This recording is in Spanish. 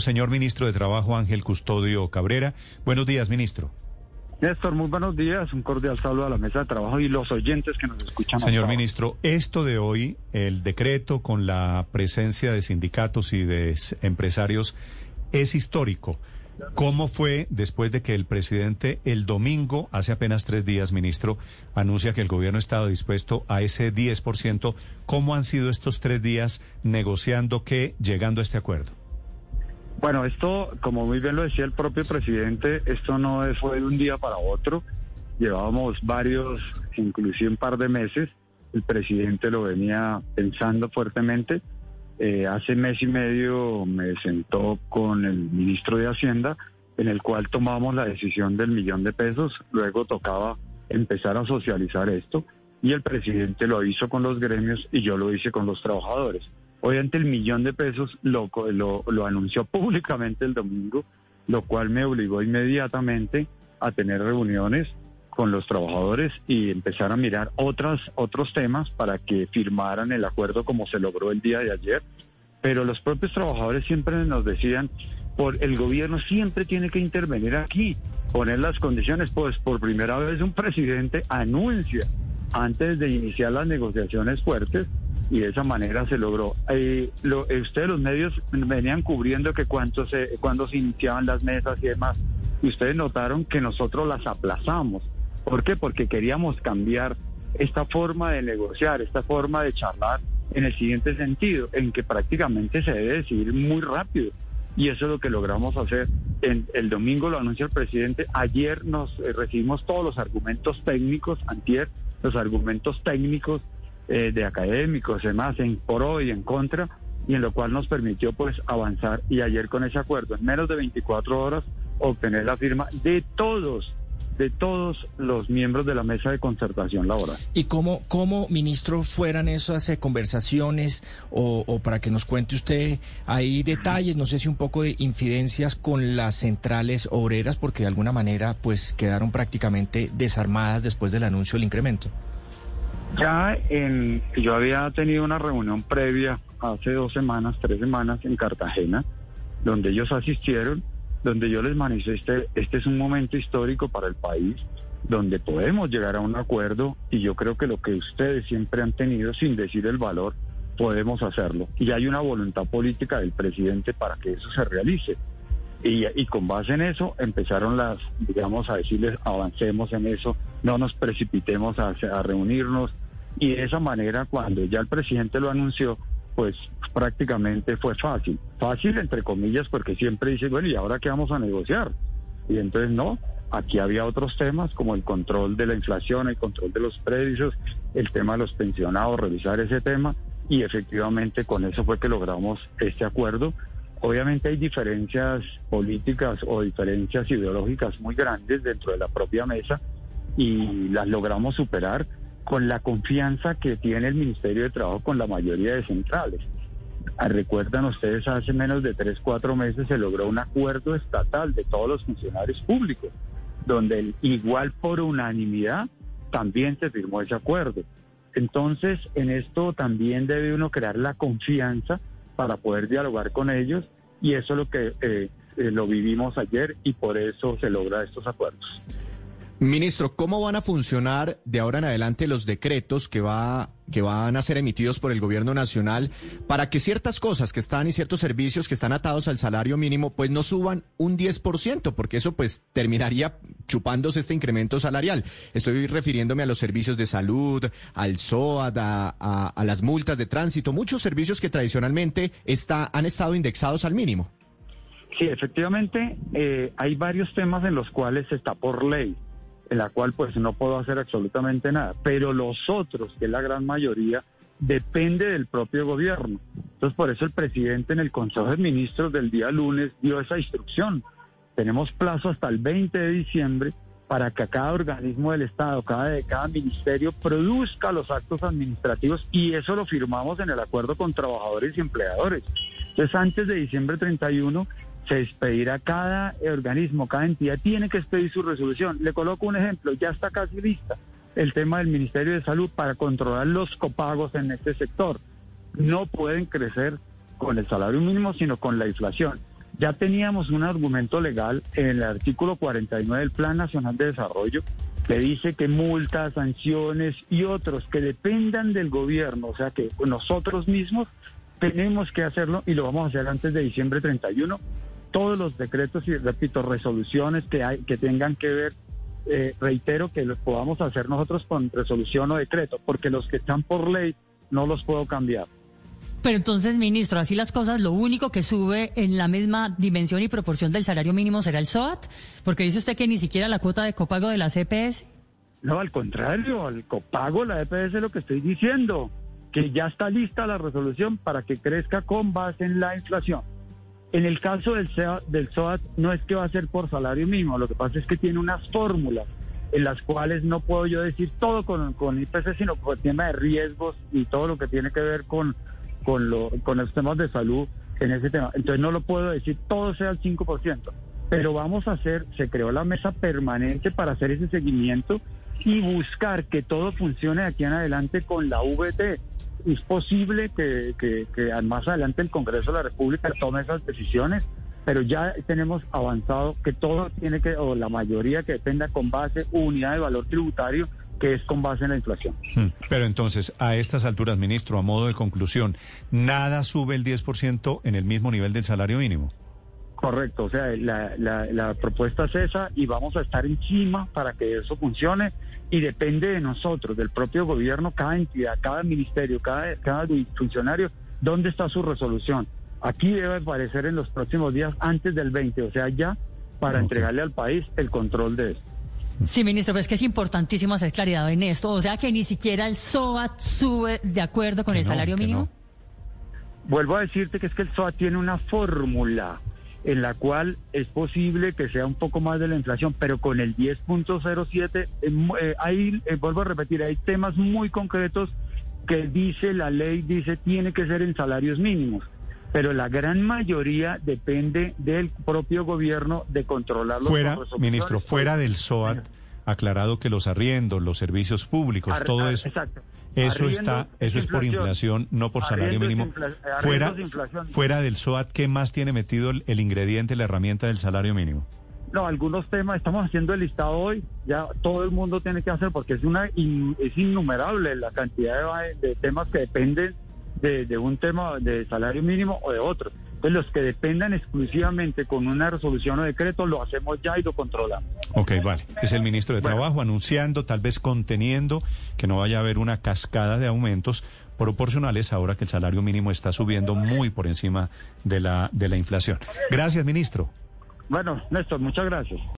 Señor ministro de Trabajo Ángel Custodio Cabrera. Buenos días, ministro. Néstor, muy buenos días. Un cordial saludo a la mesa de trabajo y los oyentes que nos escuchan. Señor ministro, esto de hoy, el decreto con la presencia de sindicatos y de empresarios, es histórico. ¿Cómo fue después de que el presidente el domingo, hace apenas tres días, ministro, anuncia que el gobierno estaba dispuesto a ese 10%? ¿Cómo han sido estos tres días negociando que llegando a este acuerdo? Bueno, esto, como muy bien lo decía el propio presidente, esto no fue de un día para otro. Llevábamos varios, inclusive un par de meses. El presidente lo venía pensando fuertemente. Eh, hace mes y medio me sentó con el ministro de Hacienda, en el cual tomamos la decisión del millón de pesos. Luego tocaba empezar a socializar esto y el presidente lo hizo con los gremios y yo lo hice con los trabajadores. Obviamente el millón de pesos lo, lo, anunció públicamente el domingo, lo cual me obligó inmediatamente a tener reuniones con los trabajadores y empezar a mirar otras, otros temas para que firmaran el acuerdo como se logró el día de ayer. Pero los propios trabajadores siempre nos decían, por el gobierno siempre tiene que intervenir aquí, poner las condiciones, pues por primera vez un presidente anuncia antes de iniciar las negociaciones fuertes y de esa manera se logró. Lo, eh, ustedes los medios venían cubriendo que cuánto se, cuando iniciaban las mesas y demás, y ustedes notaron que nosotros las aplazamos. ¿Por qué? Porque queríamos cambiar esta forma de negociar, esta forma de charlar en el siguiente sentido, en que prácticamente se debe decidir muy rápido. Y eso es lo que logramos hacer. El domingo lo anunció el presidente. Ayer nos eh, recibimos todos los argumentos técnicos, antier, los argumentos técnicos eh, de académicos, demás, en pro y en contra, y en lo cual nos permitió pues avanzar y ayer con ese acuerdo, en menos de 24 horas, obtener la firma de todos de todos los miembros de la mesa de concertación laboral. ¿Y cómo, cómo ministro, fueran esas eh, conversaciones o, o, para que nos cuente usted ahí detalles, no sé si un poco de infidencias con las centrales obreras, porque de alguna manera pues quedaron prácticamente desarmadas después del anuncio del incremento? Ya en, yo había tenido una reunión previa hace dos semanas, tres semanas en Cartagena, donde ellos asistieron, donde yo les manifesté, este es un momento histórico para el país, donde podemos llegar a un acuerdo y yo creo que lo que ustedes siempre han tenido, sin decir el valor, podemos hacerlo. Y hay una voluntad política del presidente para que eso se realice. Y, con base en eso empezaron las, digamos, a decirles, avancemos en eso, no nos precipitemos a, a reunirnos, y de esa manera, cuando ya el presidente lo anunció, pues prácticamente fue fácil. Fácil entre comillas porque siempre dice, bueno, ¿y ahora qué vamos a negociar? Y entonces no, aquí había otros temas como el control de la inflación, el control de los precios, el tema de los pensionados, revisar ese tema y efectivamente con eso fue que logramos este acuerdo. Obviamente hay diferencias políticas o diferencias ideológicas muy grandes dentro de la propia mesa y las logramos superar con la confianza que tiene el Ministerio de Trabajo con la mayoría de centrales. Ah, recuerdan ustedes, hace menos de tres, cuatro meses se logró un acuerdo estatal de todos los funcionarios públicos, donde igual por unanimidad también se firmó ese acuerdo. Entonces, en esto también debe uno crear la confianza para poder dialogar con ellos y eso es lo que eh, eh, lo vivimos ayer y por eso se logra estos acuerdos. Ministro, ¿cómo van a funcionar de ahora en adelante los decretos que, va, que van a ser emitidos por el gobierno nacional para que ciertas cosas que están y ciertos servicios que están atados al salario mínimo pues no suban un 10%? Porque eso pues terminaría chupándose este incremento salarial. Estoy refiriéndome a los servicios de salud, al SOAD, a, las multas de tránsito, muchos servicios que tradicionalmente está, han estado indexados al mínimo. Sí, efectivamente, eh, hay varios temas en los cuales está por ley en la cual pues no puedo hacer absolutamente nada. Pero los otros, que es la gran mayoría, depende del propio gobierno. Entonces por eso el presidente en el Consejo de Ministros del día lunes dio esa instrucción. Tenemos plazo hasta el 20 de diciembre para que cada organismo del Estado, cada, cada ministerio produzca los actos administrativos y eso lo firmamos en el acuerdo con trabajadores y empleadores. Entonces antes de diciembre 31 se expedirá cada organismo, cada entidad tiene que expedir su resolución. Le coloco un ejemplo, ya está casi lista el tema del Ministerio de Salud para controlar los copagos en este sector. No pueden crecer con el salario mínimo, sino con la inflación. Ya teníamos un argumento legal en el artículo 49 del Plan Nacional de Desarrollo que dice que multas, sanciones y otros que dependan del gobierno, o sea que nosotros mismos tenemos que hacerlo y lo vamos a hacer antes de diciembre 31. Todos los decretos y, repito, resoluciones que, hay, que tengan que ver, eh, reitero que los podamos hacer nosotros con resolución o decreto, porque los que están por ley no los puedo cambiar. Pero entonces, ministro, así las cosas, lo único que sube en la misma dimensión y proporción del salario mínimo será el SOAT, porque dice usted que ni siquiera la cuota de copago de la CPS. No, al contrario, al copago, la EPS es lo que estoy diciendo, que ya está lista la resolución para que crezca con base en la inflación. En el caso del, del SOAT, no es que va a ser por salario mínimo, lo que pasa es que tiene unas fórmulas en las cuales no puedo yo decir todo con, con IPC, sino por el tema de riesgos y todo lo que tiene que ver con con, con los temas de salud en ese tema. Entonces no lo puedo decir todo sea al 5%, pero vamos a hacer, se creó la mesa permanente para hacer ese seguimiento y buscar que todo funcione de aquí en adelante con la VT. Es posible que, que, que más adelante el Congreso de la República tome esas decisiones, pero ya tenemos avanzado que todo tiene que, o la mayoría que dependa con base unidad de valor tributario que es con base en la inflación. Hmm. Pero entonces, a estas alturas, ministro, a modo de conclusión, ¿nada sube el 10% en el mismo nivel del salario mínimo? Correcto, o sea, la, la, propuesta es esa y vamos a estar encima para que eso funcione y depende de nosotros, del propio gobierno, cada entidad, cada ministerio, cada, cada funcionario, dónde está su resolución. Aquí debe aparecer en los próximos días antes del 20, o sea, ya para entregarle al país el control de esto. Sí, ministro, pues es que es importantísimo hacer claridad en esto. O sea que ni siquiera el SOAT sube de acuerdo con el salario mínimo. Vuelvo a decirte que es que el SOAT tiene una fórmula en la cual es posible que sea un poco más de la inflación, pero con el 10.07, eh, eh, ahí, eh, vuelvo a repetir, hay temas muy concretos que dice la ley, dice tiene que ser en salarios mínimos pero la gran mayoría depende del propio gobierno de controlarlo. Fuera, ministro, fuera del SOAT, aclarado que los arriendos, los servicios públicos, todo eso, eso está, eso es por inflación, no por salario mínimo. fuera, fuera del SOAT, ¿qué más tiene metido el, ingrediente, la herramienta del salario mínimo? No, algunos temas, estamos haciendo el listado hoy, ya todo el mundo tiene que hacer porque es una es innumerable la cantidad de temas que dependen de, un tema de salario mínimo o de otro. Entonces, los que dependan exclusivamente con una resolución o decreto, lo hacemos ya y lo controlamos. Ok, vale. Es el ministro de Trabajo anunciando, tal vez conteniendo, que no vaya a haber una cascada de aumentos proporcionales ahora que el salario mínimo está subiendo muy por encima de la, de la inflación. Gracias, ministro. Bueno, Néstor, muchas gracias.